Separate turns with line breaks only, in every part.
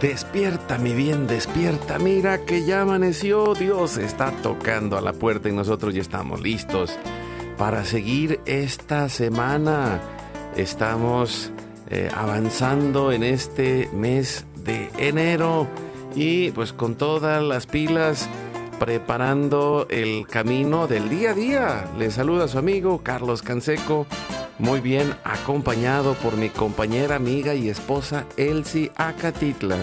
Despierta, mi bien, despierta. Mira que ya amaneció. Dios está tocando a la puerta y nosotros ya estamos listos para seguir esta semana. Estamos eh, avanzando en este mes de enero y pues con todas las pilas preparando el camino del día a día. Le saluda a su amigo Carlos Canseco muy bien acompañado por mi compañera, amiga y esposa Elsie Acatitla.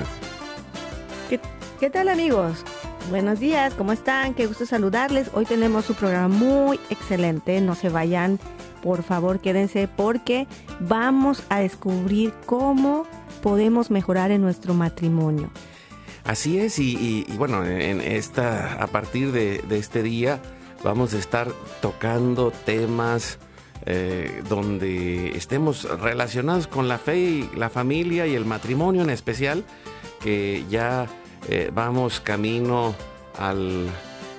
¿Qué, ¿Qué, tal amigos? Buenos días, ¿cómo están? Qué gusto saludarles. Hoy tenemos un programa muy excelente. No se vayan, por favor, quédense porque vamos a descubrir cómo podemos mejorar en nuestro matrimonio.
Así es, y, bueno, en esta, a partir de, este día vamos a estar tocando temas eh, donde estemos relacionados con la fe y la familia y el matrimonio en especial, que ya eh, vamos camino al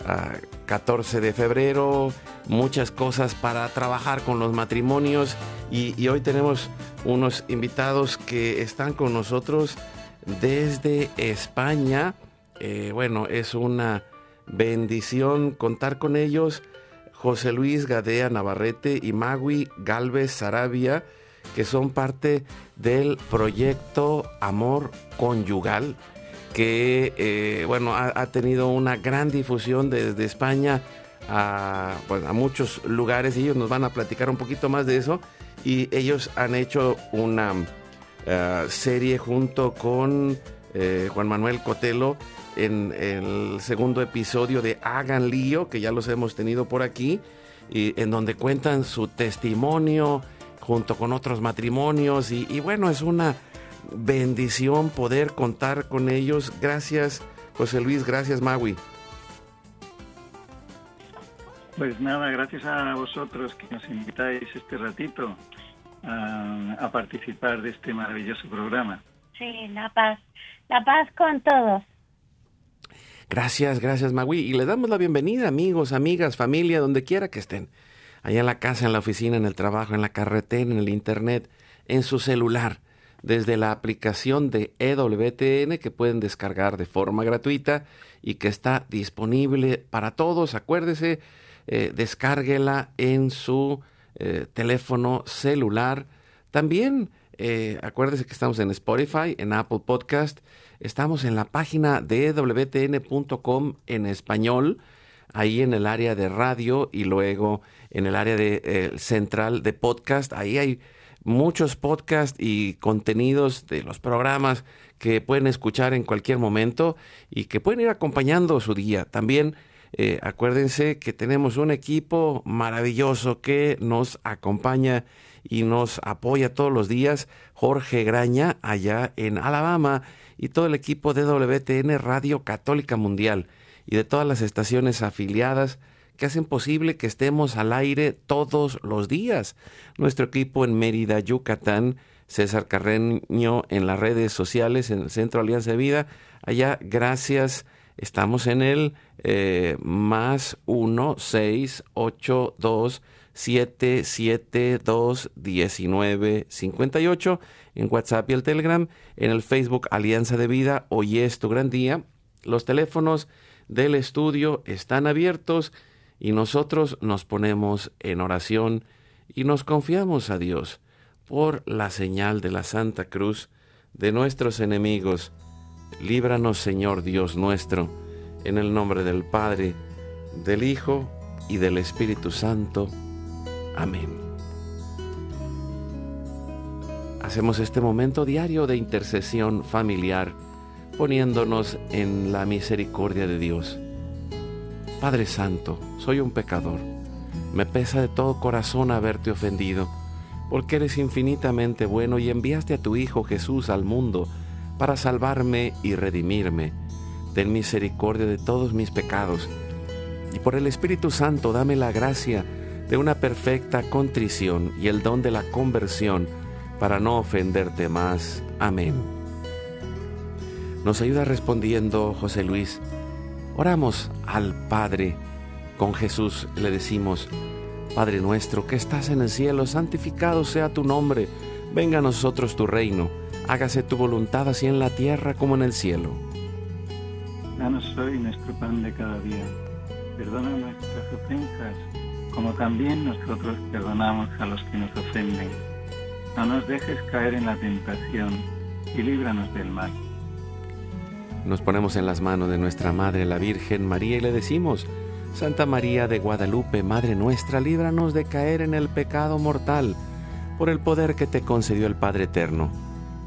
a 14 de febrero, muchas cosas para trabajar con los matrimonios y hoy tenemos unos invitados que están con nosotros desde España. Eh, bueno, es una bendición contar con ellos. José Luis Gadea Navarrete y Magui Galvez Sarabia, que son parte del proyecto Amor Conyugal, que eh, bueno, ha, tenido una gran difusión desde España a, a muchos lugares ellos nos van a platicar un poquito más de eso. Y ellos han hecho una uh, serie junto con eh, Juan Manuel Cotelo en el segundo episodio de Hagan Lío, que ya los hemos tenido por aquí, y en donde cuentan su testimonio junto con otros matrimonios. Y, y bueno, es una bendición poder contar con ellos. Gracias, José Luis, gracias, Magui.
Pues nada, gracias a vosotros que nos invitáis este ratito a, a participar de este maravilloso programa.
Sí, la paz, la paz con todos.
Gracias, gracias Magui. Y les damos la bienvenida, amigos, amigas, familia, donde quiera que estén. Allá en la casa, en la oficina, en el trabajo, en la carretera, en el internet, en su celular, desde la aplicación de EWTN que pueden descargar de forma gratuita y que está disponible para todos. Acuérdese, eh, descárguela en su eh, teléfono celular. También eh, acuérdese que estamos en Spotify, en Apple Podcast Estamos en la página de wtn.com en español, ahí en el área de radio y luego en el área de, eh, central de podcast. Ahí hay muchos podcasts y contenidos de los programas que pueden escuchar en cualquier momento y que pueden ir acompañando su día. También eh, acuérdense que tenemos un equipo maravilloso que nos acompaña y nos apoya todos los días. Jorge Graña, allá en Alabama y todo el equipo de WTN Radio Católica Mundial y de todas las estaciones afiliadas que hacen posible que estemos al aire todos los días. Nuestro equipo en Mérida, Yucatán, César Carreño en las redes sociales, en el Centro Alianza de Vida. Allá, gracias. Estamos en el eh, más 1 6 8 2 7 7 2 19 58 en WhatsApp y el Telegram, en el Facebook Alianza de Vida, hoy es tu gran día, Los teléfonos del estudio están abiertos y nosotros nos ponemos en oración y nos confiamos a Dios por la señal de la Santa Cruz de nuestros enemigos. Líbranos, Señor Dios nuestro, en el nombre del Padre, del Hijo y del Espíritu Santo. Amén. Hacemos este momento diario de intercesión familiar, poniéndonos en la misericordia de Dios. Padre Santo, soy un pecador. Me pesa de todo corazón haberte ofendido, porque eres infinitamente bueno y enviaste a tu Hijo Jesús al mundo para salvarme y redimirme. Ten misericordia de todos mis pecados, y por el Espíritu Santo dame la gracia de una perfecta contrición y el don de la conversión para no ofenderte más. Amén. Nos ayuda respondiendo José Luis. Oramos al Padre. Con Jesús le decimos, Padre nuestro que estás en el cielo, santificado sea tu nombre, venga a nosotros tu reino, hágase tu voluntad así en la tierra como en el cielo.
Danos hoy nuestro pan de cada día. Perdona nuestras ofensas, como también nosotros perdonamos a los que nos ofenden. No nos dejes caer en la tentación y líbranos del mal.
Nos ponemos en las manos de nuestra Madre la Virgen María y le decimos, Santa María de Guadalupe, Madre nuestra, líbranos de caer en el pecado mortal, por el poder que te concedió el Padre Eterno.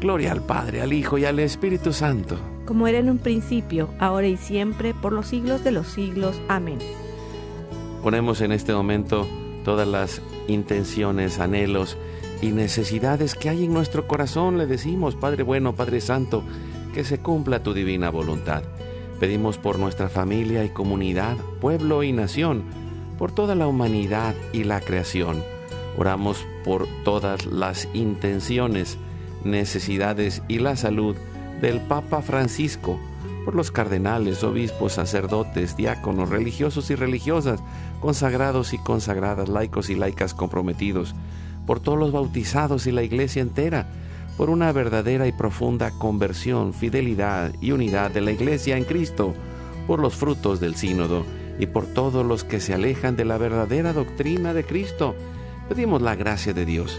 Gloria al Padre, al Hijo y al Espíritu Santo.
Como era en un principio, ahora y siempre, por los siglos de los siglos. Amén.
Ponemos en este momento todas las intenciones, anhelos, y necesidades que hay en nuestro corazón, le decimos, Padre bueno, Padre Santo, que se cumpla tu divina voluntad. Pedimos por nuestra familia y comunidad, pueblo y nación, por toda la humanidad y la creación. Oramos por todas las intenciones, necesidades y la salud del Papa Francisco, por los cardenales, obispos, sacerdotes, diáconos, religiosos y religiosas, consagrados y consagradas, laicos y laicas comprometidos, por todos los bautizados y la iglesia entera, por una verdadera y profunda conversión, fidelidad y unidad de la iglesia en Cristo, por los frutos del sínodo y por todos los que se alejan de la verdadera doctrina de Cristo. Pedimos la gracia de Dios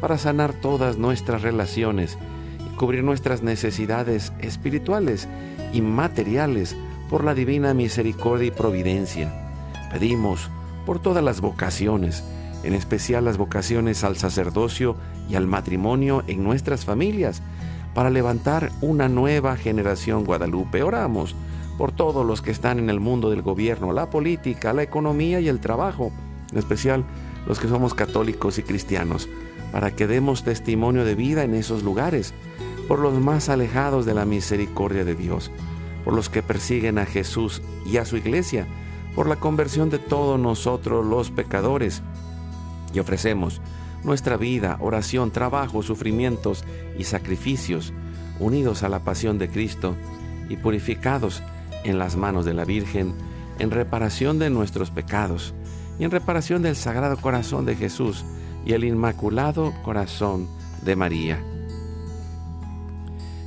para sanar todas nuestras relaciones y cubrir nuestras necesidades espirituales y materiales por la divina misericordia y providencia. Pedimos por todas las vocaciones, en especial las vocaciones al sacerdocio y al matrimonio en nuestras familias, para levantar una nueva generación guadalupe. Oramos por todos los que están en el mundo del gobierno, la política, la economía y el trabajo, en especial los que somos católicos y cristianos, para que demos testimonio de vida en esos lugares, por los más alejados de la misericordia de Dios, por los que persiguen a Jesús y a su iglesia, por la conversión de todos nosotros los pecadores, y ofrecemos nuestra vida, oración, trabajo, sufrimientos y sacrificios unidos a la pasión de Cristo y purificados en las manos de la Virgen en reparación de nuestros pecados y en reparación del Sagrado Corazón de Jesús y el Inmaculado Corazón de María.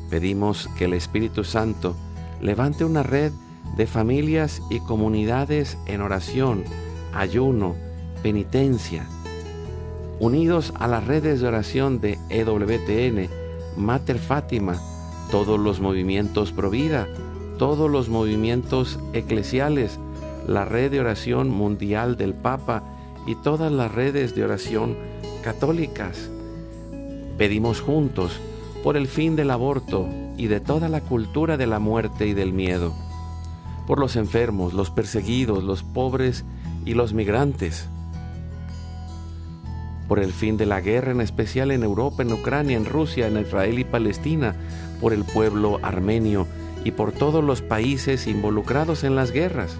Pedimos que el Espíritu Santo levante una red de familias y comunidades en oración, ayuno, penitencia, unidos a las redes de oración de EWTN, Mater Fátima, todos los movimientos Provida, todos los movimientos eclesiales, la red de oración mundial del Papa y todas las redes de oración católicas. Pedimos juntos por el fin del aborto y de toda la cultura de la muerte y del miedo, por los enfermos, los perseguidos, los pobres y los migrantes, por el fin de la guerra, en especial en Europa, en Ucrania, en Rusia, en Israel y Palestina, por el pueblo armenio y por todos los países involucrados en las guerras.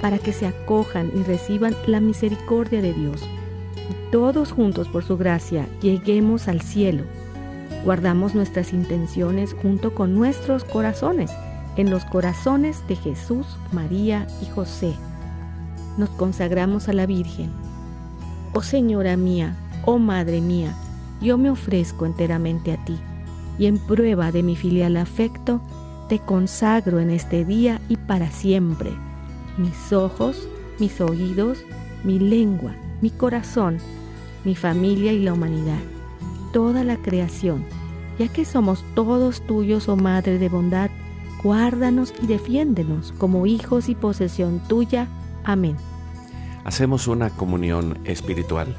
para que se acojan y reciban la misericordia de Dios. todos juntos por su gracia lleguemos al cielo. Guardamos nuestras intenciones junto con nuestros corazones en los corazones de Jesús, María y José. Nos consagramos a la Virgen. Oh Señora mía, oh Madre mía, yo me ofrezco enteramente a ti y en prueba de mi filial afecto, te consagro en este día y para siempre mis ojos, mis oídos, mi lengua, mi corazón, mi familia y la humanidad, toda la creación, ya que somos todos tuyos, oh Madre de bondad, guárdanos y defiéndenos como hijos y posesión tuya. Amén.
Hacemos una comunión espiritual.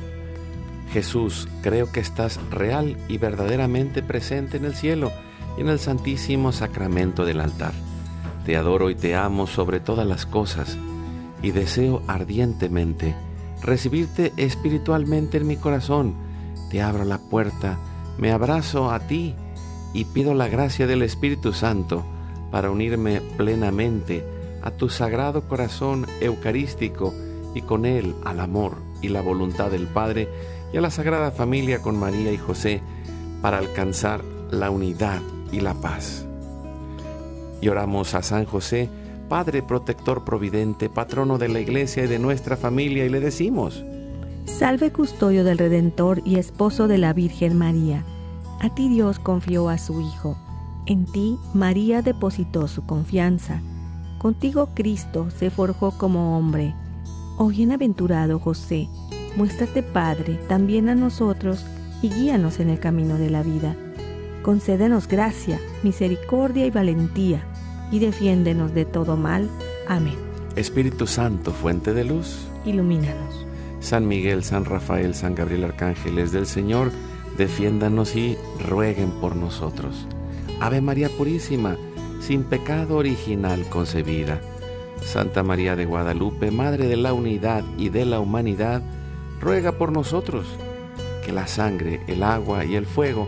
Jesús, creo que estás real y verdaderamente presente en el cielo y en el santísimo sacramento del altar. Te adoro y te amo sobre todas las cosas y deseo ardientemente recibirte espiritualmente en mi corazón. Te abro la puerta, me abrazo a ti y pido la gracia del Espíritu Santo para unirme plenamente a tu sagrado corazón eucarístico y con él al amor y la voluntad del Padre y a la Sagrada Familia con María y José para alcanzar la unidad y la paz. Y oramos a San José, Padre protector providente, patrono de la iglesia y de nuestra familia, y le decimos,
Salve custodio del Redentor y esposo de la Virgen María. A ti Dios confió a su Hijo. En ti María depositó su confianza. Contigo Cristo se forjó como hombre. Oh bienaventurado José, muéstrate Padre también a nosotros y guíanos en el camino de la vida. Concédenos gracia, misericordia y valentía, y defiéndenos de todo mal. Amén.
Espíritu Santo, fuente de luz,
ilumínanos.
San Miguel, San Rafael, San Gabriel Arcángeles del Señor, defiéndanos y rueguen por nosotros. Ave María Purísima, sin pecado original concebida. Santa María de Guadalupe, Madre de la Unidad y de la Humanidad, ruega por nosotros, que la sangre, el agua y el fuego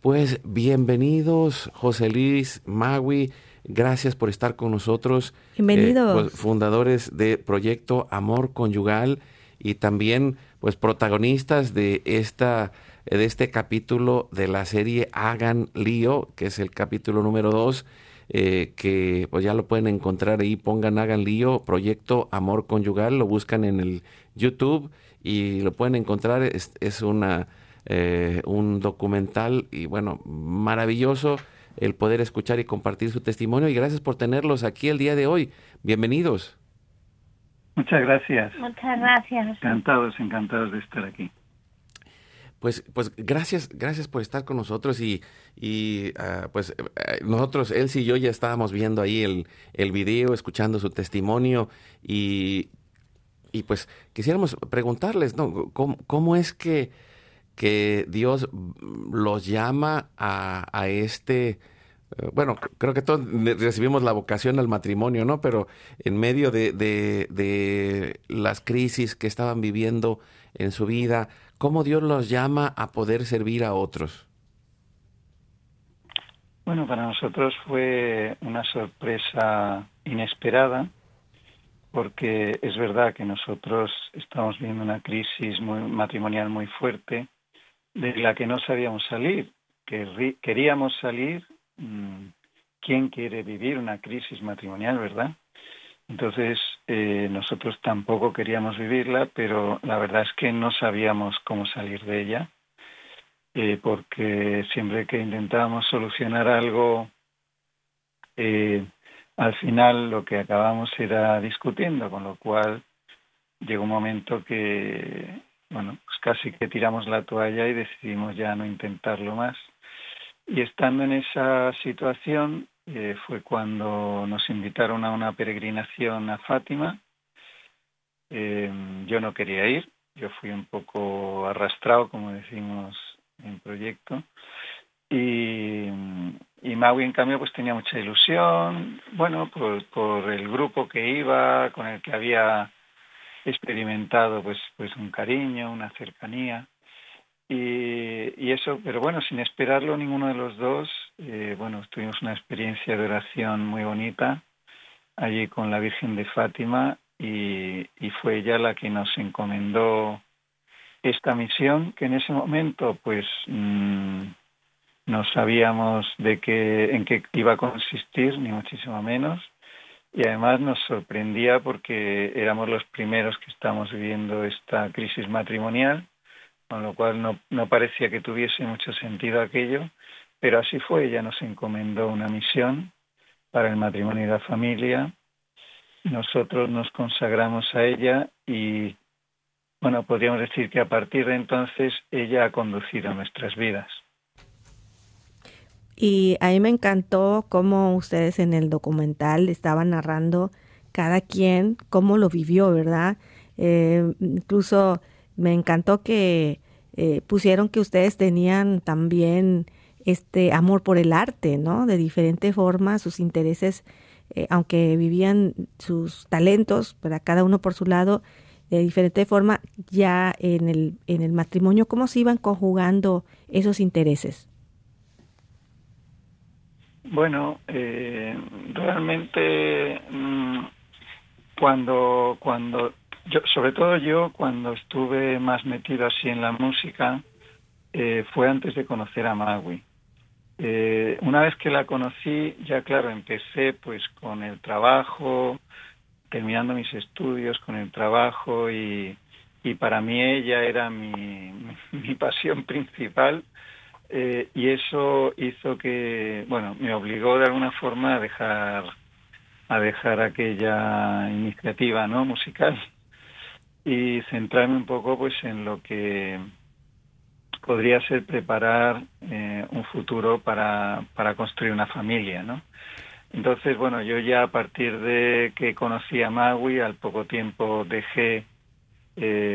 Pues bienvenidos, José Luis, Magui, gracias por estar con nosotros.
Bienvenidos.
Eh, pues, fundadores de Proyecto Amor Conyugal y también pues protagonistas de esta de este capítulo de la serie Hagan Lío, que es el capítulo número 2 eh, que pues ya lo pueden encontrar ahí, pongan, hagan lío, Proyecto Amor Conyugal, lo buscan en el YouTube y lo pueden encontrar, es, es una, eh, un documental y bueno, maravilloso el poder escuchar y compartir su testimonio y gracias por tenerlos aquí el día de hoy. Bienvenidos.
Muchas gracias.
Muchas gracias.
Encantados, encantados de estar aquí.
Pues, pues gracias, gracias por estar con nosotros y, y ah, pues eh, nosotros, él y yo ya estábamos viendo ahí el, el video, escuchando su testimonio y, y pues quisiéramos preguntarles, ¿no? ¿Cómo, cómo es que, que Dios los llama a, este eh, bueno, creo que todos recibimos la vocación al matrimonio, ¿no? Pero en medio de, de, las crisis que estaban viviendo en su vida, ¿cómo Dios los llama a poder servir a otros?
Bueno, para nosotros fue una sorpresa inesperada, porque es verdad que nosotros estamos viviendo una crisis muy, matrimonial muy fuerte, de la que no sabíamos salir, que queríamos salir Mm, quién quiere vivir una crisis matrimonial, ¿verdad? Entonces, eh, nosotros tampoco queríamos vivirla, pero la verdad es que no sabíamos cómo salir de ella, eh, porque siempre que intentábamos solucionar algo, eh, al final lo que acabamos era discutiendo, con lo cual llegó un momento que, bueno, pues casi que tiramos la toalla y decidimos ya no intentarlo más. Y estando en esa situación eh, fue cuando nos invitaron a una peregrinación a Fátima. Eh, yo no quería ir, yo fui un poco arrastrado, como decimos en proyecto. Y, y Maui, en cambio, pues tenía mucha ilusión, bueno, por, por el grupo que iba, con el que había experimentado pues, pues un cariño, una cercanía. Y, eso, pero bueno, sin esperarlo ninguno de los dos, eh, bueno, tuvimos una experiencia de oración muy bonita allí con la Virgen de Fátima y, fue ella la que nos encomendó esta misión que en ese momento pues mm, no sabíamos de qué en qué iba a consistir ni muchísimo menos y además nos sorprendía porque éramos los primeros que estamos viviendo esta crisis matrimonial con lo cual no, no parecía que tuviese mucho sentido aquello, pero así fue, ella nos encomendó una misión para el matrimonio y la familia, nosotros nos consagramos a ella y, bueno, podríamos decir que a partir de entonces ella ha conducido nuestras vidas.
Y a me encantó cómo ustedes en el documental estaban narrando cada quien cómo lo vivió, ¿verdad? Eh, incluso me encantó que eh, pusieron que ustedes tenían también este amor por el arte, ¿no? De diferente forma, sus intereses, eh, aunque vivían sus talentos, para cada uno por su lado, de diferente forma, ya en el, en el matrimonio, ¿cómo se iban conjugando esos intereses?
Bueno, eh, realmente mm, cuando, cuando yo, sobre todo yo, cuando estuve más metido así en la música, eh, fue antes de conocer a Magui. Eh, una vez que la conocí, ya claro, empecé pues con el trabajo, terminando mis estudios con el trabajo y, y para mí ella era mi, mi pasión principal eh, y eso hizo que, bueno, me obligó de alguna forma a dejar a dejar aquella iniciativa no musical y centrarme un poco pues en lo que podría ser preparar eh, un futuro para, para construir una familia, ¿no? Entonces, bueno, yo ya a partir de que conocí a Maui, al poco tiempo dejé, eh,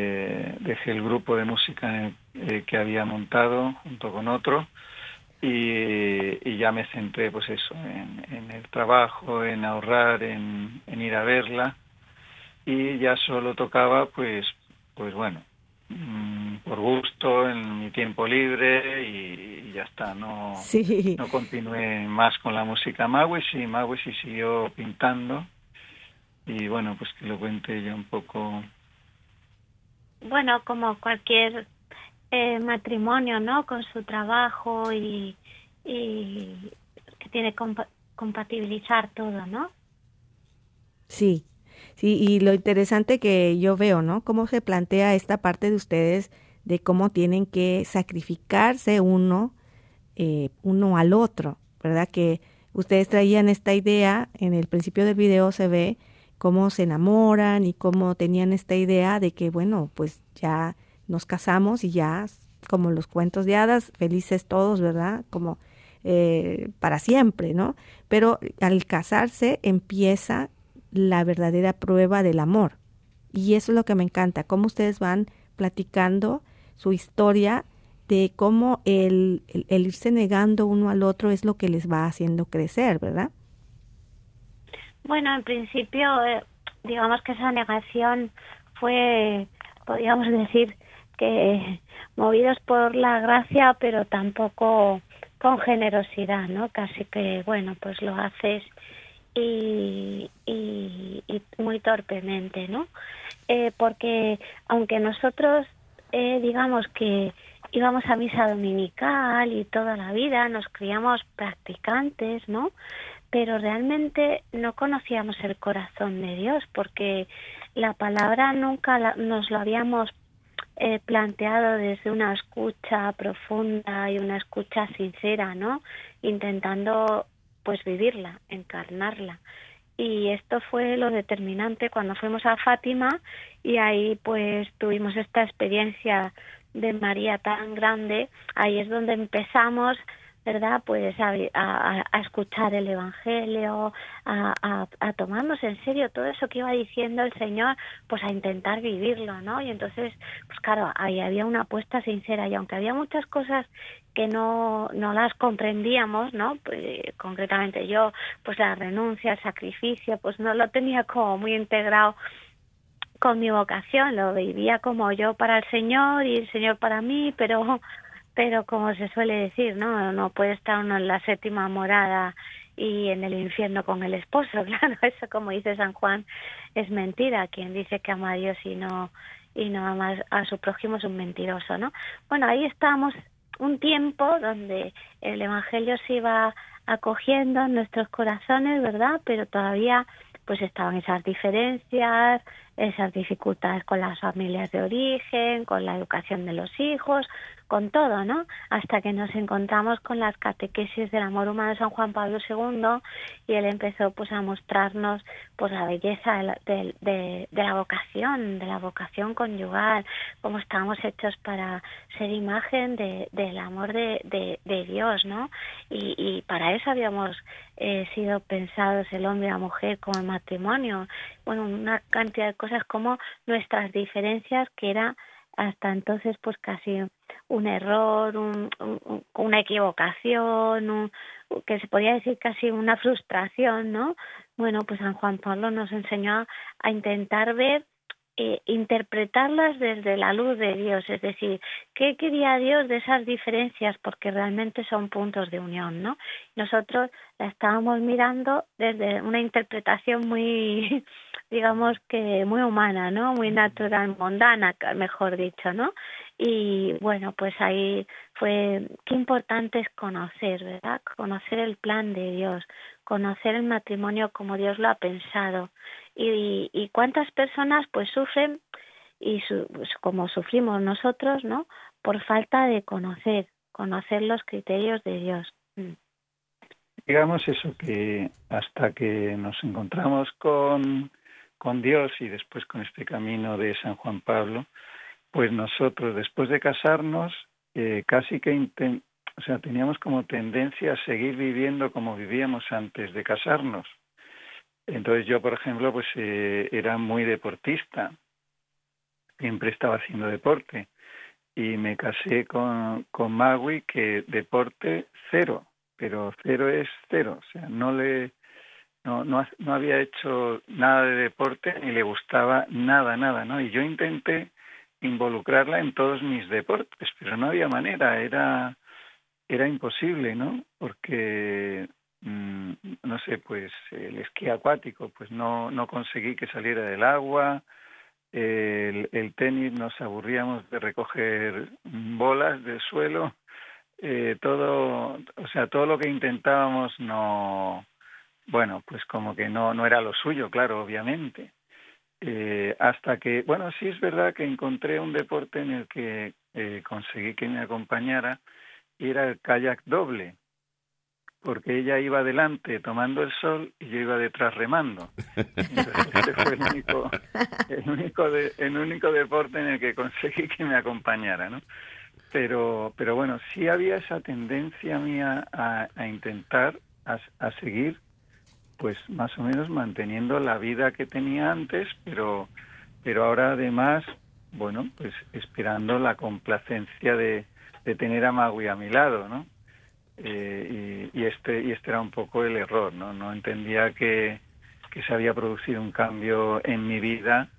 dejé el grupo de música eh, que había montado junto con otro y, y, ya me centré, pues eso, en, en el trabajo, en ahorrar, en, en ir a verla. Y ya solo tocaba pues pues bueno mm, por gusto en mi tiempo libre y, ya está no no continué más con la música Maui sí Maui sí siguió pintando. Y bueno pues que lo cuente yo un poco
bueno como cualquier eh, matrimonio no con su trabajo y, y que tiene que compatibilizar todo no
sí Sí, y lo interesante que yo veo, ¿no? Cómo se plantea esta parte de ustedes de cómo tienen que sacrificarse uno, eh, uno al otro, ¿verdad? Que ustedes traían esta idea, en el principio del video se ve cómo se enamoran y cómo tenían esta idea de que, bueno, pues ya nos casamos y ya, como los cuentos de hadas, felices todos, ¿verdad? Como eh, para siempre, ¿no? Pero al casarse empieza la verdadera prueba del amor. Y eso es lo que me encanta, cómo ustedes van platicando su historia de cómo el, el, irse negando uno al otro es lo que les va haciendo crecer, ¿verdad?
Bueno, en principio, eh, digamos que esa negación fue, podríamos decir, que movidos por la gracia, pero tampoco con generosidad, ¿no? Casi que, bueno, pues lo haces y, y, muy torpemente, ¿no? Eh, porque aunque nosotros, eh, digamos que íbamos a misa dominical y toda la vida, nos criamos practicantes, ¿no? Pero realmente no conocíamos el corazón de Dios porque la palabra nunca nos lo habíamos eh, planteado desde una escucha profunda y una escucha sincera, ¿no? Intentando pues vivirla, encarnarla. Y esto fue lo determinante cuando fuimos a Fátima y ahí pues tuvimos esta experiencia de María tan grande, ahí es donde empezamos ¿verdad? Pues a, escuchar el Evangelio, a, a, tomarnos en serio todo eso que iba diciendo el Señor, pues a intentar vivirlo, ¿no? Y entonces, pues claro, ahí había una apuesta sincera y aunque había muchas cosas que no, no las comprendíamos, ¿no? Pues, concretamente yo, pues la renuncia, el sacrificio, pues no lo tenía como muy integrado con mi vocación, lo vivía como yo para el Señor y el Señor para mí, pero pero como se suele decir, ¿no? No puede estar uno en la séptima morada y en el infierno con el esposo, claro, eso como dice San Juan es mentira, quien dice que ama a Dios y no y no ama a su prójimo es un mentiroso, ¿no? Bueno, ahí estamos un tiempo donde el evangelio se iba acogiendo en nuestros corazones, ¿verdad? Pero todavía pues estaban esas diferencias, esas dificultades con las familias de origen, con la educación de los hijos, con todo, ¿no? Hasta que nos encontramos con las catequesis del amor humano de San Juan Pablo II y él empezó pues a mostrarnos pues la belleza de, de, la vocación, de la vocación conyugal, cómo estamos hechos para ser imagen de, del amor de, de, Dios, ¿no? Y, y para eso habíamos eh, sido pensados el hombre y la mujer como el matrimonio, bueno, una cantidad de cosas como nuestras diferencias que era hasta entonces pues casi un error, un, una equivocación, que se podía decir casi una frustración, ¿no? Bueno, pues San Juan Pablo nos enseñó a intentar ver eh, interpretarlas desde la luz de Dios, es decir, ¿qué quería Dios de esas diferencias? Porque realmente son puntos de unión, ¿no? Nosotros la estábamos mirando desde una interpretación muy, digamos que muy humana, ¿no? Muy natural, mundana, mejor dicho, ¿no? Y bueno, pues ahí fue, qué importante es conocer, ¿verdad? Conocer el plan de Dios, conocer el matrimonio como Dios lo ha pensado y, y cuántas personas pues sufren y pues, como sufrimos nosotros, ¿no? Por falta de conocer, conocer los criterios de Dios. Mm.
Digamos eso que hasta que nos encontramos con, con Dios y después con este camino de San Juan Pablo, pues nosotros después de casarnos eh, casi que o sea, teníamos como tendencia a seguir viviendo como vivíamos antes de casarnos. Entonces yo, por ejemplo, pues eh, era muy deportista, siempre estaba haciendo deporte y me casé con, con Magui que deporte cero, pero cero es cero, o sea, no le no, no, no había hecho nada de deporte ni le gustaba nada, nada, ¿no? Y yo intenté involucrarla en todos mis deportes, pero no había manera, era era imposible, ¿no? Porque Mm, no sé, pues el esquí acuático, pues no, no conseguí que saliera del agua, el, tenis nos aburríamos de recoger bolas del suelo, eh, todo, o sea, todo lo que intentábamos no, bueno, pues como que no, no era lo suyo, claro, obviamente. Eh, hasta que, bueno, sí es verdad que encontré un deporte en el que eh, conseguí que me acompañara era el kayak doble porque ella iba adelante tomando el sol y yo iba detrás remando. este fue el único, el único, de, el único deporte en el que conseguí que me acompañara, ¿no? Pero, pero bueno, sí había esa tendencia mía a, a intentar, a, a seguir, pues más o menos manteniendo la vida que tenía antes, pero, pero ahora además, bueno, pues esperando la complacencia de, de tener a Magui a mi lado, ¿no? Eh, y, este y este era un poco el error, ¿no? No entendía que, que se había producido un cambio en mi vida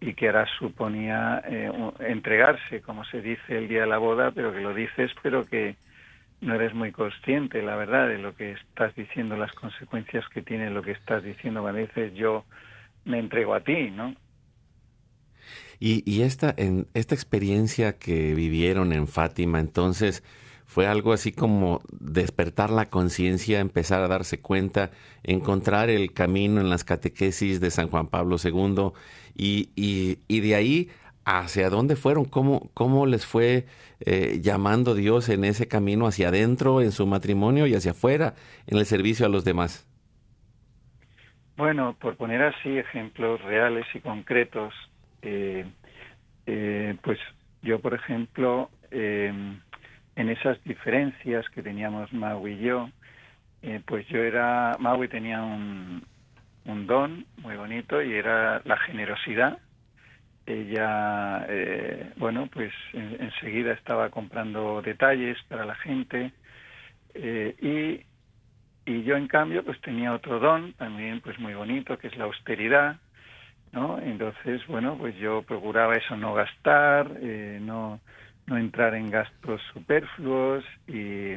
y que ahora suponía eh, entregarse, como se dice el día de la boda, pero que lo dices, pero que no eres muy consciente, la verdad, de lo que estás diciendo, las consecuencias que tiene lo que estás diciendo. Cuando dices yo me entrego a ti, ¿no?
Y, y esta, en, esta experiencia que vivieron en Fátima, entonces, fue algo así como despertar la conciencia, empezar a darse cuenta, encontrar el camino en las catequesis de San Juan Pablo II y, de ahí hacia dónde fueron, cómo, cómo les fue eh, llamando Dios en ese camino hacia adentro, en su matrimonio y hacia afuera, en el servicio a los demás.
Bueno, por poner así ejemplos reales y concretos, pues yo, por ejemplo, eh, en esas diferencias que teníamos Maui y yo, eh, pues yo era, Maui tenía un, un don muy bonito y era la generosidad. Ella, eh, bueno, pues en, enseguida estaba comprando detalles para la gente eh, y, y yo en cambio pues tenía otro don también pues muy bonito que es la austeridad, ¿no? Entonces, bueno, pues yo procuraba eso, no gastar, eh, no no entrar en gastos superfluos y,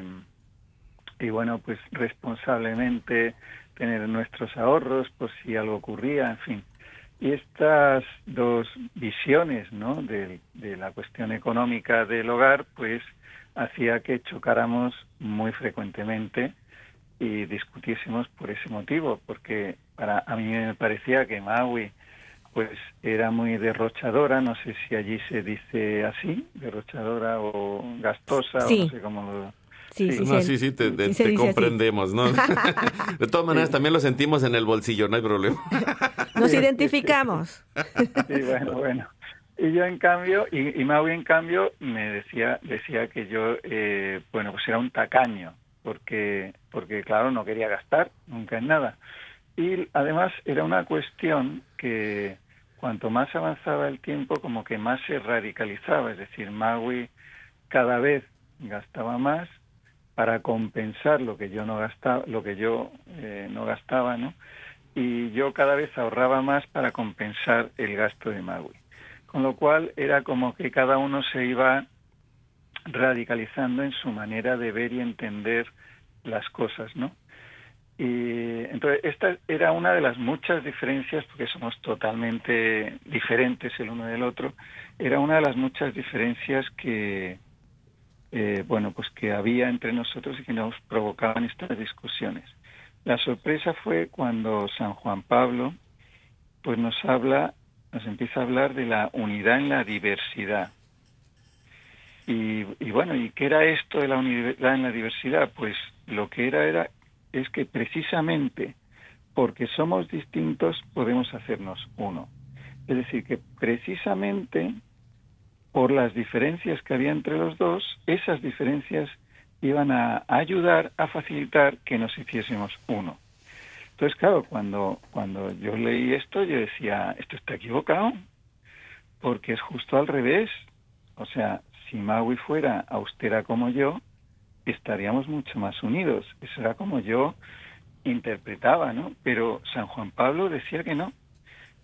y bueno, pues responsablemente tener nuestros ahorros por si algo ocurría, en fin. Y estas dos visiones ¿no? de, de la cuestión económica del hogar, pues hacía que chocáramos muy frecuentemente y discutiésemos por ese motivo, porque para a mí me parecía que Maui pues era muy derrochadora, no sé si allí se dice así, derrochadora o gastosa,
Sí.
o no sé cómo lo...
Sí, sí,
no, sí, sí, te, te-
sí se
te
así.
comprendemos, ¿no? De todas maneras, también lo sentimos en el bolsillo, no hay problema.
Nos identificamos.
Sí, bueno, bueno. Y yo en cambio, y, y Maui en cambio me decía decía que yo, eh, bueno, pues era un tacaño, porque, porque claro, no quería gastar nunca en nada. Y además era una cuestión que cuanto más avanzaba el tiempo, como que más se radicalizaba, es decir, Maui cada vez gastaba más para compensar lo que yo no gastaba, lo que yo eh, no gastaba, ¿no? Y yo cada vez ahorraba más para compensar el gasto de Maui. Con lo cual era como que cada uno se iba radicalizando en su manera de ver y entender las cosas, ¿no? Y entonces esta era una de las muchas diferencias, porque somos totalmente diferentes el uno del otro, era una de las muchas diferencias que, eh, bueno, pues que había entre nosotros y que nos provocaban estas discusiones. La sorpresa fue cuando San Juan Pablo, pues nos habla, nos empieza a hablar de la unidad en la diversidad. Y, y bueno, ¿y qué era esto de la unidad en la diversidad? Pues lo que era era es que precisamente porque somos distintos podemos hacernos uno. Es decir, que precisamente por las diferencias que había entre los dos, esas diferencias iban a ayudar a facilitar que nos hiciésemos uno. Entonces, claro, cuando, cuando yo leí esto, yo decía, esto está equivocado, porque es justo al revés. O sea, si Maui fuera austera como yo, estaríamos mucho más unidos. Eso era como yo interpretaba, ¿no? Pero San Juan Pablo decía que no,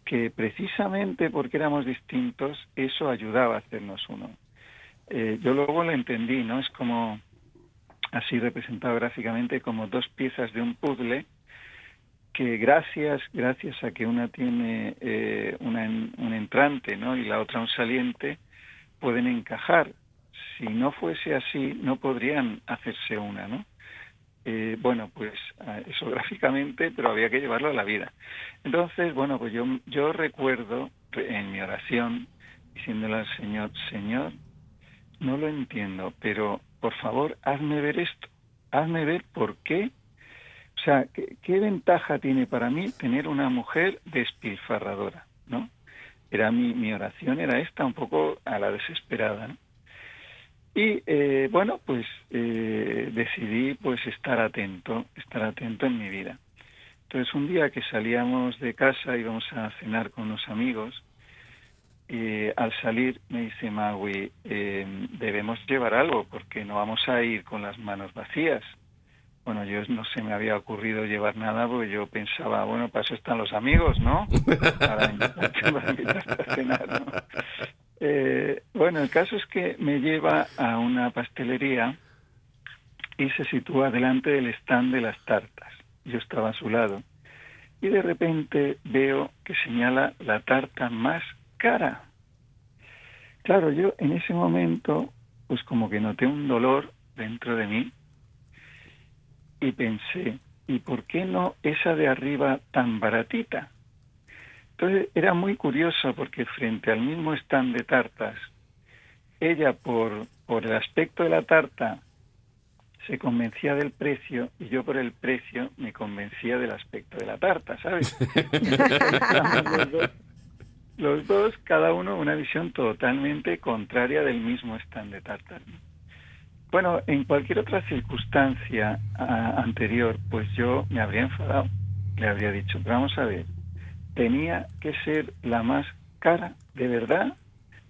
que precisamente porque éramos distintos, eso ayudaba a hacernos uno. Eh, yo luego lo entendí, ¿no? Es como, así representado gráficamente, como dos piezas de un puzzle que gracias gracias a que una tiene eh, una, un entrante ¿no? y la otra un saliente, pueden encajar. Si no fuese así, no podrían hacerse una, ¿no? Eh, bueno, pues ah, eso gráficamente, pero había que llevarlo a la vida. Entonces, bueno, pues yo, yo recuerdo en mi oración diciéndole al Señor, Señor, no lo entiendo, pero por favor hazme ver esto, hazme ver por qué O sea, ¿qué, ¿qué, ventaja tiene para mí tener una mujer despilfarradora? ¿no? Era mi, mi oración, era esta, un poco a la desesperada. ¿no? Y eh, bueno, pues eh, decidí pues estar atento, estar atento en mi vida. Entonces un día que salíamos de casa, íbamos a cenar con unos amigos, y al salir me dice Maui, eh, debemos llevar algo porque no vamos a ir con las manos vacías. Bueno, yo no se me había ocurrido llevar nada porque yo pensaba, bueno, para eso están los amigos, ¿no? Para invitarte, a cenar, ¿no? Eh, bueno, el caso es que me lleva a una pastelería y se sitúa delante del stand de las tartas. Yo estaba a su lado y de repente veo que señala la tarta más cara. Claro, yo en ese momento, pues como que noté un dolor dentro de mí y pensé, ¿y por qué no esa de arriba tan baratita? Entonces era muy curioso porque frente al mismo stand de tartas, ella por, por el aspecto de la tarta se convencía del precio y yo por el precio me convencía del aspecto de la tarta, ¿sabes? los, dos, los, dos, cada uno una visión totalmente contraria del mismo stand de tartas. Bueno, en cualquier otra circunstancia a, anterior, pues yo me habría enfadado, le habría dicho, pero vamos a ver, tenía que ser la más cara, de verdad,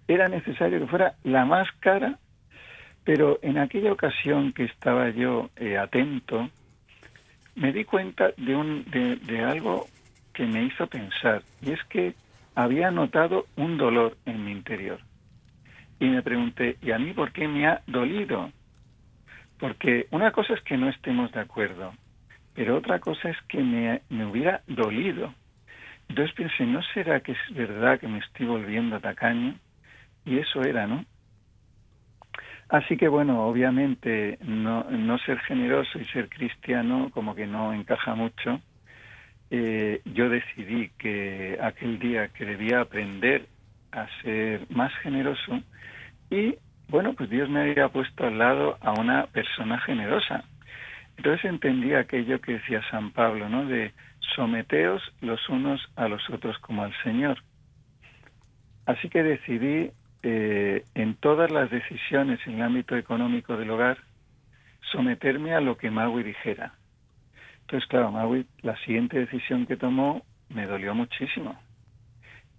era necesario que fuera la más cara, pero en aquella ocasión que estaba yo eh, atento, me di cuenta de, un, de, de algo que me hizo pensar, y es que había notado un dolor en mi interior. Y me pregunté, ¿y a mí por qué me ha dolido? Porque una cosa es que no estemos de acuerdo, pero otra cosa es que me, me hubiera dolido. Entonces pensé, ¿no será que es verdad que me estoy volviendo tacaño? Y eso era, ¿no? Así que bueno, obviamente no, no ser generoso y ser cristiano como que no encaja mucho. Eh, yo decidí que aquel día que debía aprender a ser más generoso y bueno, pues Dios me había puesto al lado a una persona generosa. Entonces entendí aquello que decía San Pablo, ¿no? De someteos los unos a los otros como al Señor. Así que decidí eh, en todas las decisiones en el ámbito económico del hogar someterme a lo que Maui dijera. Entonces, claro, Maui, la siguiente decisión que tomó me dolió muchísimo.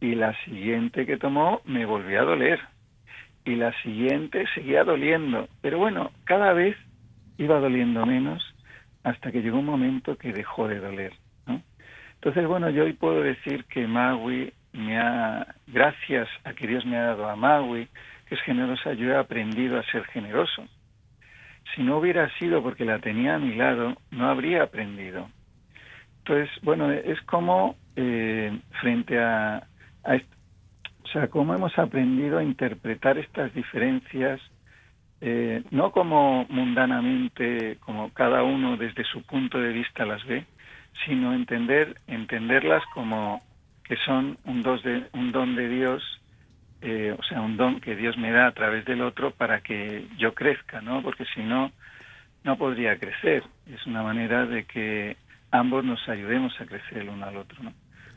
Y la siguiente que tomó me volvió a doler y la siguiente seguía doliendo. Pero bueno, cada vez iba doliendo menos hasta que llegó un momento que dejó de doler. Entonces, bueno, yo hoy puedo decir que Maui me ha, gracias a que Dios me ha dado a Maui, que es generosa, yo he aprendido a ser generoso. Si no hubiera sido porque la tenía a mi lado, no habría aprendido. Entonces, bueno, es como eh, frente a, a, o sea, cómo hemos aprendido a interpretar estas diferencias, eh, no como mundanamente, como cada uno desde su punto de vista las ve, sino entender, entenderlas como que son un, dos de, un don de Dios, eh, o sea, un don que Dios me da a través del otro para que yo crezca, ¿no? Porque si no, no podría crecer. Es una manera de que ambos nos ayudemos a crecer el uno al otro, ¿no?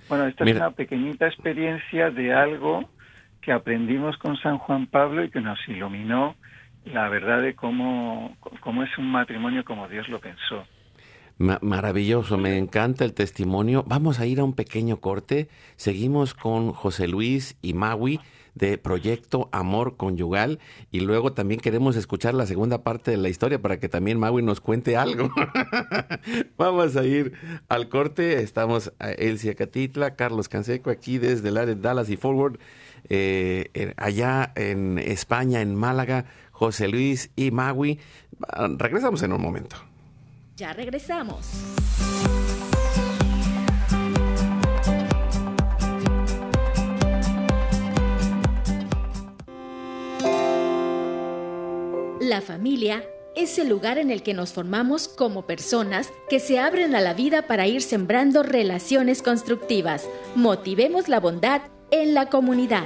Bueno, esta es una pequeñita experiencia de algo que aprendimos con San Juan Pablo y que nos iluminó la verdad de cómo, cómo es un matrimonio como Dios lo pensó.
Maravilloso, me encanta el testimonio. Vamos a ir a un pequeño corte. Seguimos con José Luis y Maui de Proyecto Amor Conyugal y luego también queremos escuchar la segunda parte de la historia para que también Maui nos cuente algo. Vamos a ir al corte. Estamos a Elsia Catitla, Carlos Canseco aquí desde el área de Dallas y Forward. Eh, allá en España, en Málaga, José Luis y Maui. Regresamos en un momento.
Ya regresamos. La familia es el lugar en el que nos formamos como personas que se abren a la vida para ir sembrando relaciones constructivas. Motivemos la bondad en la comunidad.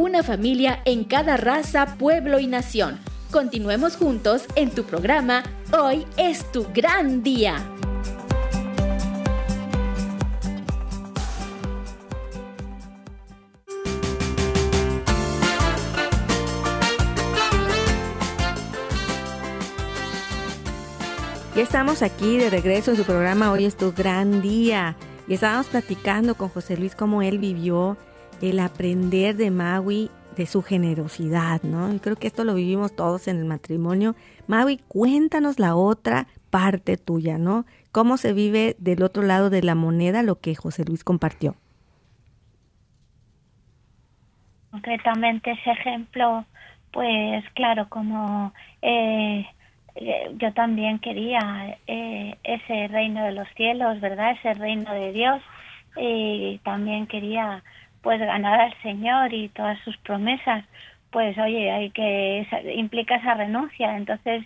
una familia en cada raza, pueblo y nación. Continuemos juntos en tu programa Hoy es tu gran día.
Ya estamos aquí de regreso en su programa Hoy es tu gran día. Y estábamos platicando con José Luis cómo él vivió el aprender de Maui de su generosidad, ¿no? Y creo que esto lo vivimos todos en el matrimonio. Maui, cuéntanos la otra parte tuya, ¿no? ¿Cómo se vive del otro lado de la moneda lo que José Luis compartió?
Concretamente ese ejemplo, pues claro, como eh, eh, yo también quería eh, ese reino de los cielos, ¿verdad? Ese reino de Dios y también quería pues ganar al Señor y todas sus promesas, pues oye, hay que implica esa renuncia, entonces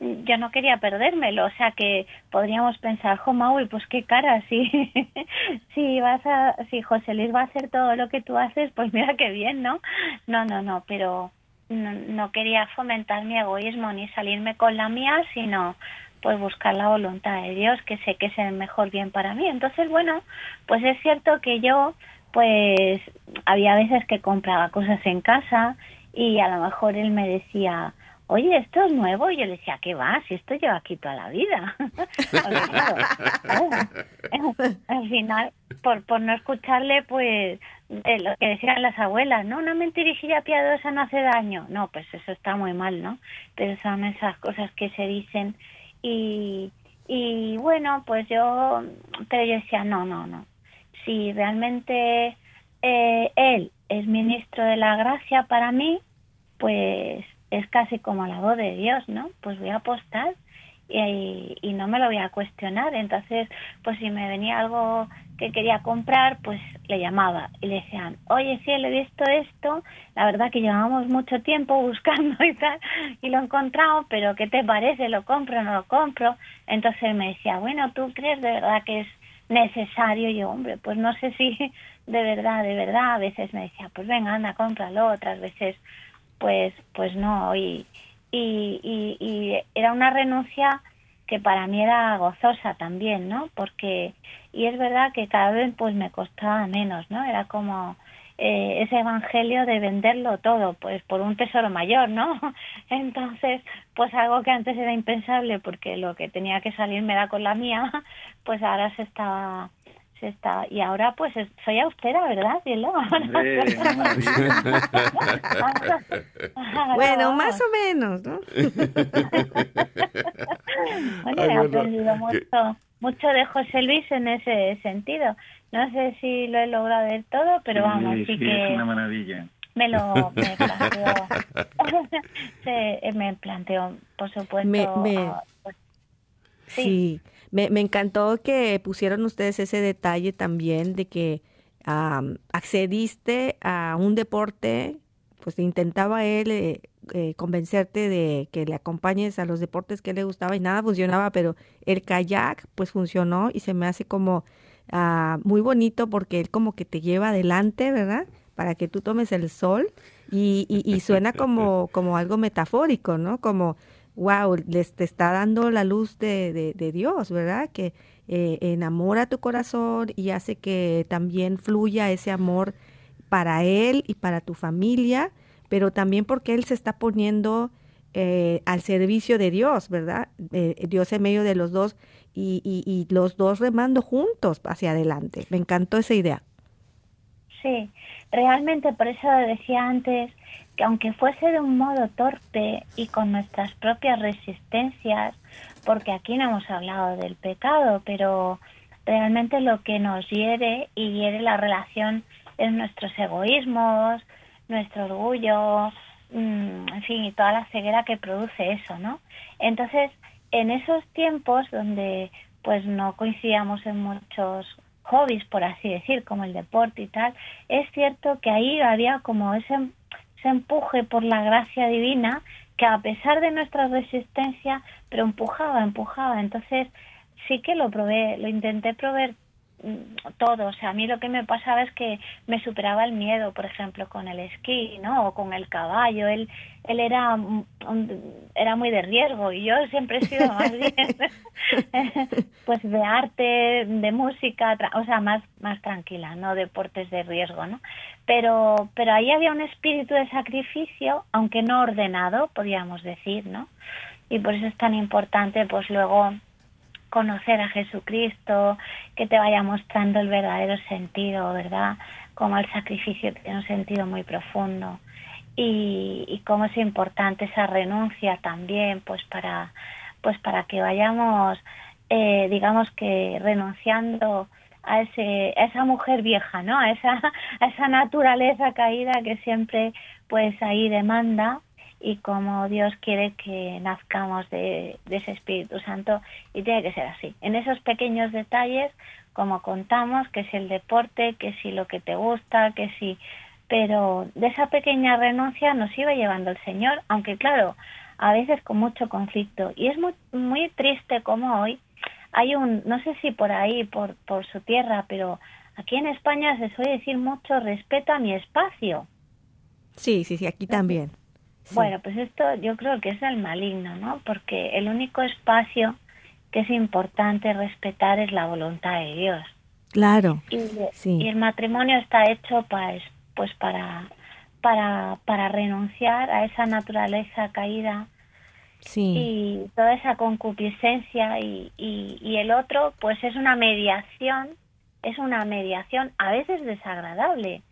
yo no quería perdérmelo, o sea que podríamos pensar, jo Maui, pues qué cara, si, si vas a, si José Luis va a hacer todo lo que tú haces, pues mira qué bien, ¿no? No, no, no, pero no, no quería fomentar mi egoísmo ni salirme con la mía, sino pues buscar la voluntad de Dios, que sé que es el mejor bien para mí. Entonces, bueno, pues es cierto que yo pues había veces que compraba cosas en casa y a lo mejor él me decía, oye, esto es nuevo. Y yo le decía, ¿qué va? Si esto lleva aquí toda la vida. al final, por, por no escucharle, pues eh, lo que decían las abuelas, ¿no? Una mentirijilla piadosa no hace daño. No, pues eso está muy mal, ¿no? Pero son esas cosas que se dicen y, y bueno, pues yo, pero yo decía, no, no, no si realmente eh, él es ministro de la gracia para mí, pues es casi como la voz de Dios, ¿no? Pues voy a apostar y, y, no me lo voy a cuestionar. Entonces, pues si me venía algo que quería comprar, pues le llamaba y le decían, oye, sí, he visto esto, la verdad que llevamos mucho tiempo buscando y tal, y lo he encontrado, pero ¿qué te parece? ¿Lo compro o no lo compro? Entonces me decía, bueno, ¿tú crees de verdad que es necesario. Y yo, hombre, pues no sé si de verdad, de verdad, a veces me decía, pues venga, anda, cómpralo, otras veces, pues, pues no. Y, y, y, y era una renuncia que para mí era gozosa también, ¿no? Porque, y es verdad que cada vez pues me costaba menos, ¿no? Era como, eh, ese evangelio de venderlo todo, pues por un tesoro mayor, ¿no? Entonces, pues algo que antes era impensable porque lo que tenía que salir me da con la mía, pues ahora se estaba se está y ahora pues soy austera, ¿verdad? Cielo?
bueno, más o menos, ¿no?
bueno, he aprendido mucho, mucho de José Luis en ese sentido. No sé si lo he logrado del todo, pero vamos, sí,
sí,
que...
es una maravilla.
me lo me planteó, se, me planteó, por supuesto.
Me, me, pues, sí, me, me, encantó que pusieron ustedes ese detalle también de que um, accediste a un deporte, pues intentaba él eh, eh, convencerte de que le acompañes a los deportes que le gustaba y nada funcionaba, pero el kayak pues funcionó y se me hace como uh, muy bonito porque él como que te lleva adelante, ¿verdad? Para que tú tomes el sol y, y, y suena como, como algo metafórico, ¿no? Como, wow, les te está dando la luz de, de, de Dios, ¿verdad? Que eh, enamora tu corazón y hace que también fluya ese amor para Él y para tu familia pero también porque Él se está poniendo eh, al servicio de Dios, ¿verdad? Eh, Dios en medio de los dos y, y, y, los dos remando juntos hacia adelante. Me encantó esa idea.
Sí, realmente por eso decía antes que aunque fuese de un modo torpe y con nuestras propias resistencias, porque aquí no hemos hablado del pecado, pero realmente lo que nos hiere y hiere la relación es nuestros egoísmos, nuestro orgullo, mm, en fin, y toda la ceguera que produce eso, ¿no? Entonces, en esos tiempos donde pues no coincidíamos en muchos hobbies, por así decir, como el deporte y tal, es cierto que ahí había como ese, empuje por la gracia divina que a pesar de nuestra resistencia, pero empujaba, empujaba. Entonces, sí que lo probé, lo intenté probar todo, o sea, a mí lo que me pasaba es que me superaba el miedo, por ejemplo, con el esquí, ¿no? O con el caballo, él, él era, era muy de riesgo y yo siempre he sido más bien, pues de arte, de música, o sea, más, más tranquila, no deportes de riesgo, ¿no? Pero, pero ahí había un espíritu de sacrificio, aunque no ordenado, podríamos decir, ¿no? Y por eso es tan importante, pues luego conocer a Jesucristo, que te vaya mostrando el verdadero sentido, ¿verdad? Como el sacrificio tiene un sentido muy profundo y, y cómo es importante esa renuncia también, pues para, pues para que vayamos, eh, digamos que renunciando a ese, a esa mujer vieja, ¿no? A esa, a esa naturaleza caída que siempre, pues ahí demanda y como Dios quiere que nazcamos de, ese Espíritu Santo y tiene que ser así. En esos pequeños detalles, como contamos, que si el deporte, que si lo que te gusta, que si... Pero de esa pequeña renuncia nos iba llevando el Señor, aunque claro, a veces con mucho conflicto. Y es muy, muy triste como hoy hay un, no sé si por ahí, por, por su tierra, pero aquí en España se suele decir mucho respeto a mi espacio.
Sí, sí, sí, aquí también.
Bueno, pues esto yo creo que es el maligno, ¿no? Porque el único espacio que es importante respetar es la voluntad de Dios.
Claro.
Y, sí. y el matrimonio está hecho pues, pues para, para, para renunciar a esa naturaleza caída
sí.
y toda esa concupiscencia y, y, y el otro pues es una mediación, es una mediación a veces desagradable,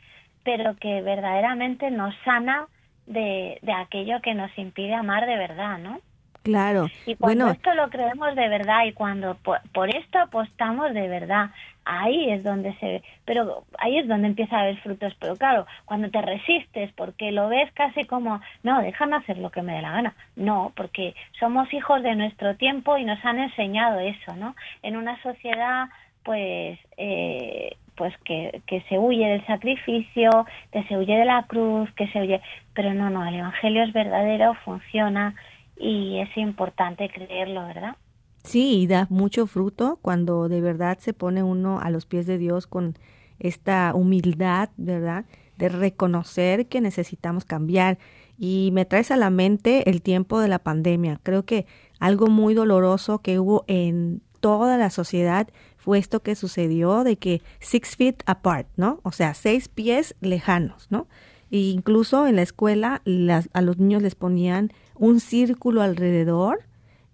pero que verdaderamente nos sana de, de aquello que nos impide amar de verdad, ¿no?
Claro.
Y cuando
bueno,
esto lo creemos de verdad y cuando por, por, esto apostamos de verdad, ahí es donde se pero ahí es donde empieza a haber frutos. Pero claro, cuando te resistes porque lo ves casi como, no, déjame hacer lo que me dé la gana. No, porque somos hijos de nuestro tiempo y nos han enseñado eso, ¿no? En una sociedad, pues, eh, pues que, que se huye del sacrificio, que se huye de la cruz, que se huye, pero no, no, el Evangelio es verdadero, funciona y es importante creerlo, ¿verdad?
Sí, y da mucho fruto cuando de verdad se pone uno a los pies de Dios con esta humildad, ¿verdad? De reconocer que necesitamos cambiar. Y me traes a la mente el tiempo de la pandemia. Creo que algo muy doloroso que hubo en toda la sociedad fue esto que sucedió de que six feet apart, ¿no? O sea, seis pies lejanos, ¿no? E incluso en la escuela las, a los niños les ponían un círculo alrededor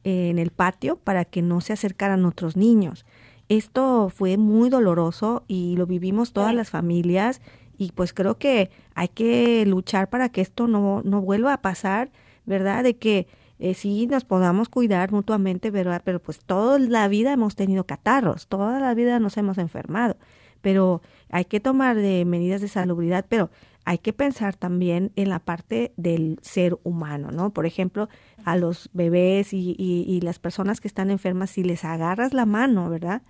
eh, en el patio para que no se acercaran otros niños. Esto fue muy doloroso y lo vivimos todas las familias y pues creo que hay que luchar para que esto no, no vuelva a pasar, ¿verdad? De que eh, sí nos podamos cuidar mutuamente, ¿verdad? Pero pues toda la vida hemos tenido catarros, toda la vida nos hemos enfermado, pero hay que tomar de medidas de salubridad, pero hay que pensar también en la parte del ser humano, ¿no? Por ejemplo, a los bebés y, y, las personas que están enfermas, si les agarras la mano, ¿verdad?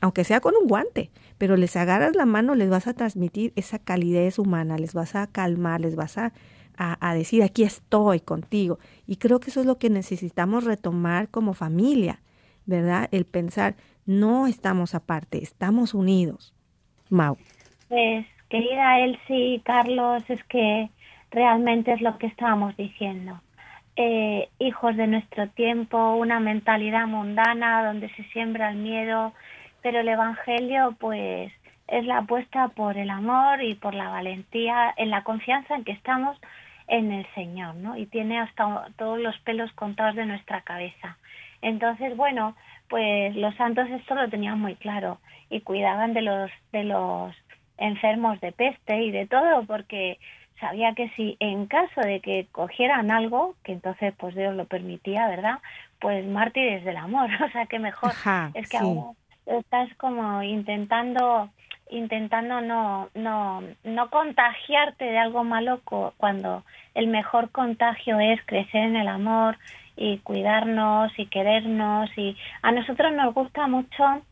Aunque sea con un guante, pero les agarras la mano, les vas a transmitir esa calidez humana, les vas a calmar, les vas a, a decir, aquí estoy contigo. Y creo que eso es lo que necesitamos retomar como familia, ¿verdad? El pensar, no estamos aparte, estamos unidos. Mau.
Pues querida Elsie Carlos, es que realmente es lo que estábamos diciendo. Eh, hijos de nuestro tiempo, una mentalidad mundana donde se siembra el miedo, pero el Evangelio pues es la apuesta por el amor y por la valentía, en la confianza en que estamos en el Señor, ¿no? Y tiene hasta todos los pelos contados de nuestra cabeza. Entonces, bueno, pues los santos esto lo tenían muy claro y cuidaban de los de los enfermos de peste y de todo porque sabía que si en caso de que cogieran algo, que entonces pues Dios lo permitía, ¿verdad? Pues mártires del amor, o sea que mejor es que ahora estás como intentando intentando no no no contagiarte de algo malo cuando el mejor contagio es crecer en el amor y cuidarnos y querernos y a nosotros nos gusta mucho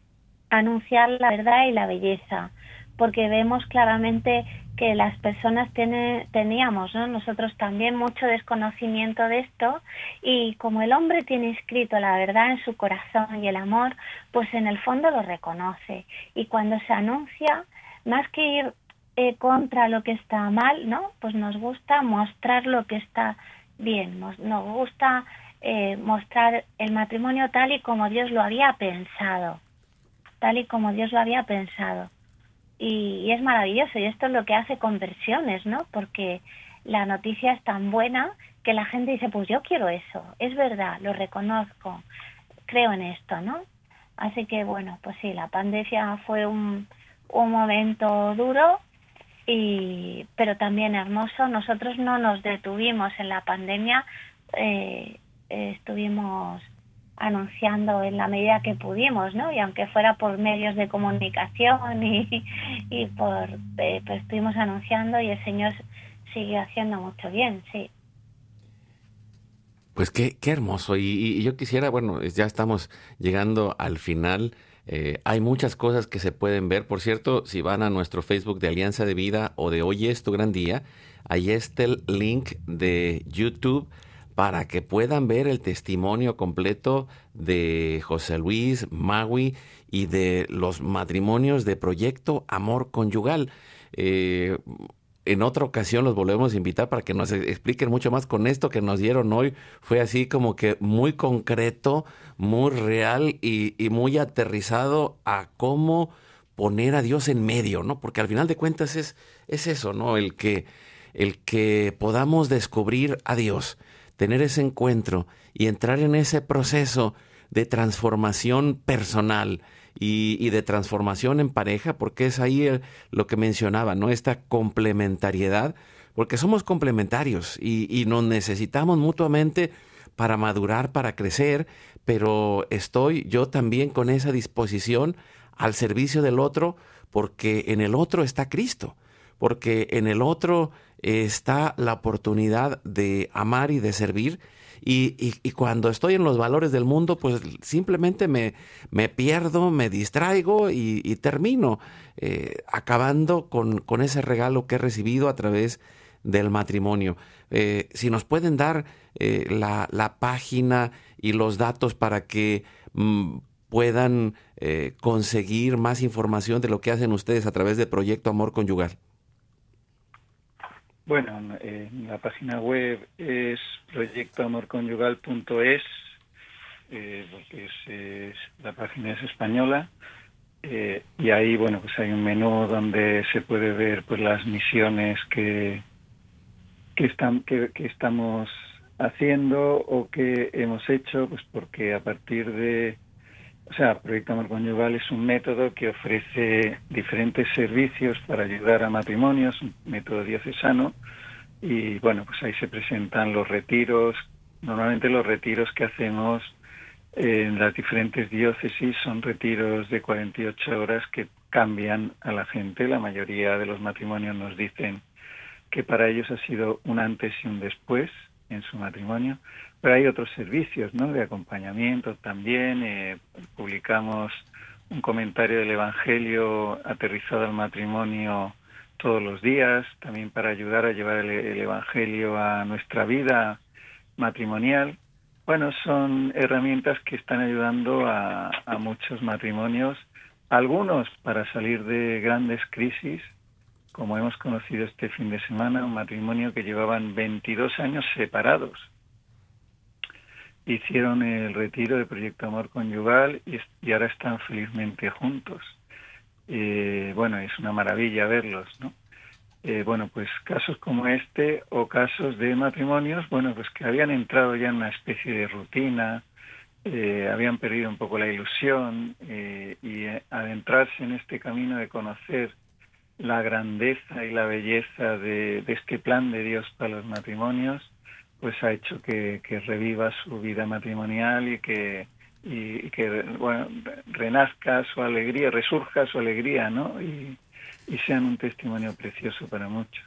anunciar la verdad y la belleza porque vemos claramente que las personas teníamos ¿no? nosotros también mucho desconocimiento de esto y como el hombre tiene escrito la verdad en su corazón y el amor, pues en el fondo lo reconoce y cuando se anuncia, más que ir eh, contra lo que está mal, ¿no? Pues nos gusta mostrar lo que está bien, nos, nos gusta eh, mostrar el matrimonio tal y como Dios lo había pensado, tal y como Dios lo había pensado y, es maravilloso y esto es lo que hace conversiones, ¿no? Porque la noticia es tan buena que la gente dice, pues yo quiero eso, es verdad, lo reconozco, creo en esto, ¿no? Así que bueno, pues sí, la pandemia fue un, un momento duro, y, pero también hermoso. Nosotros no nos detuvimos en la pandemia, eh, estuvimos anunciando en la medida que pudimos, ¿no? Y aunque fuera por medios de comunicación y, y por, eh, pues estuvimos anunciando y el Señor sigue haciendo mucho bien, sí.
Pues qué, qué hermoso. Y, yo quisiera, bueno, ya estamos llegando al final. Eh, hay muchas cosas que se pueden ver. Por cierto, si van a nuestro Facebook de Alianza de Vida o de Hoy es tu gran día, ahí está el link de YouTube para que puedan ver el testimonio completo de José Luis, Magui y de los matrimonios de Proyecto Amor Conyugal. Eh, en otra ocasión los volvemos a invitar para que nos expliquen mucho más con esto que nos dieron hoy. Fue así como que muy concreto, muy real y, y muy aterrizado a cómo poner a Dios en medio, ¿no? Porque al final de cuentas es, es eso, ¿no? El que, el que podamos descubrir a Dios tener ese encuentro y entrar en ese proceso de transformación personal y, de transformación en pareja, porque es ahí lo que mencionaba, ¿no? Esta complementariedad, porque somos complementarios y, y nos necesitamos mutuamente para madurar, para crecer, pero estoy yo también con esa disposición al servicio del otro, porque en el otro está Cristo, porque en el otro está la oportunidad de amar y de servir. Y, y, cuando estoy en los valores del mundo, pues simplemente me, me pierdo, me distraigo y, termino eh, acabando con, con, ese regalo que he recibido a través del matrimonio. Eh, si nos pueden dar eh, la, la, página y los datos para que mm, puedan conseguir más información de lo que hacen ustedes a través del proyecto Amor Conyugal.
Bueno, la página web es proyectoamorconyugal.es, eh, porque es, la página es española, eh, y ahí, bueno, pues hay un menú donde se puede ver pues las misiones que, que, están, que, que estamos haciendo o que hemos hecho, pues porque a partir de o sea, Proyecto Amor Conyugal es un método que ofrece diferentes servicios para ayudar a matrimonios, un método diocesano, y bueno, pues ahí se presentan los retiros. Normalmente los retiros que hacemos en las diferentes diócesis son retiros de 48 horas que cambian a la gente. La mayoría de los matrimonios nos dicen que para ellos ha sido un antes y un después en su matrimonio. Pero hay otros servicios ¿no? de acompañamiento también. Eh, publicamos un comentario del Evangelio aterrizado al matrimonio todos los días, también para ayudar a llevar el, Evangelio a nuestra vida matrimonial. Bueno, son herramientas que están ayudando a, a muchos matrimonios, algunos para salir de grandes crisis, como hemos conocido este fin de semana, un matrimonio que llevaban 22 años separados. Hicieron el retiro de Proyecto Amor Conyugal y, ahora están felizmente juntos. Eh, bueno, es una maravilla verlos, ¿no? Eh, bueno, pues casos como este o casos de matrimonios, bueno, pues que habían entrado ya en una especie de rutina, eh, habían perdido un poco la ilusión y adentrarse en este camino de conocer la grandeza y la belleza de, este plan de Dios para los matrimonios, pues ha hecho que, reviva su vida matrimonial y que, y, que bueno, renazca su alegría, resurja su alegría, ¿no? Y, sean un testimonio precioso para muchos.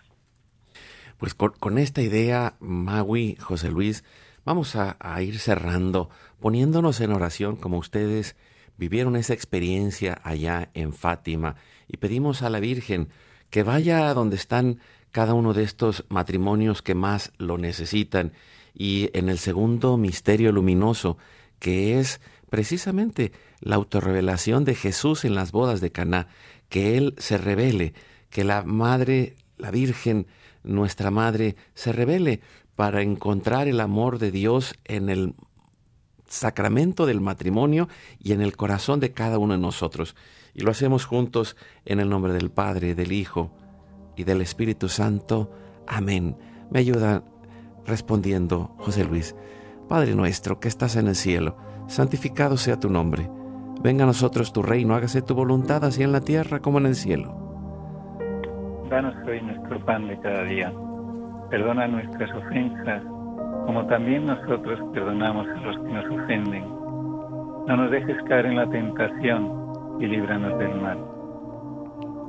Pues con, esta idea, Magui, José Luis, vamos a, a ir cerrando, poniéndonos en oración como ustedes vivieron esa experiencia allá en Fátima y pedimos a la Virgen que vaya a donde están cada uno de estos matrimonios que más lo necesitan y en el segundo misterio luminoso que es precisamente la autorrevelación de Jesús en las bodas de Caná, que él se revele, que la madre, la Virgen, nuestra madre se revele para encontrar el amor de Dios en el sacramento del matrimonio y en el corazón de cada uno de nosotros. Y lo hacemos juntos en el nombre del Padre, del Hijo y del Espíritu Santo. Amén. Me ayuda respondiendo José Luis. Padre nuestro que estás en el cielo, santificado sea tu nombre. Venga a nosotros tu reino, hágase tu voluntad así en la tierra como en el cielo.
Danos hoy nuestro pan de cada día. Perdona nuestras ofensas como también nosotros perdonamos a los que nos ofenden. No nos dejes caer en la tentación y líbranos del mal.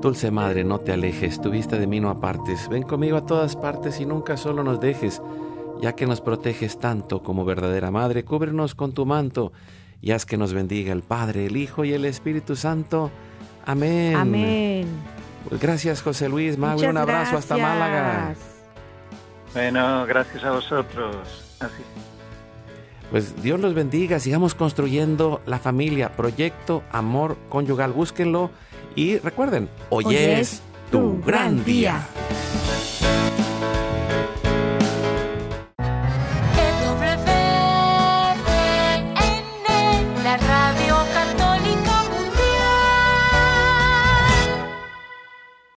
Dulce Madre, no te alejes, tu vista de mí no apartes, ven conmigo a todas partes y nunca solo nos dejes, ya que nos proteges tanto como verdadera Madre, cúbrenos con tu manto y haz que nos bendiga el Padre, el Hijo y el Espíritu Santo. Amén.
Amén.
Pues gracias José Luis,
Mago,
un abrazo hasta Málaga.
Bueno, gracias a vosotros.
Pues Dios los bendiga, sigamos construyendo la familia, proyecto Amor Conyugal, búsquenlo y recuerden, hoy, es, tu gran
día.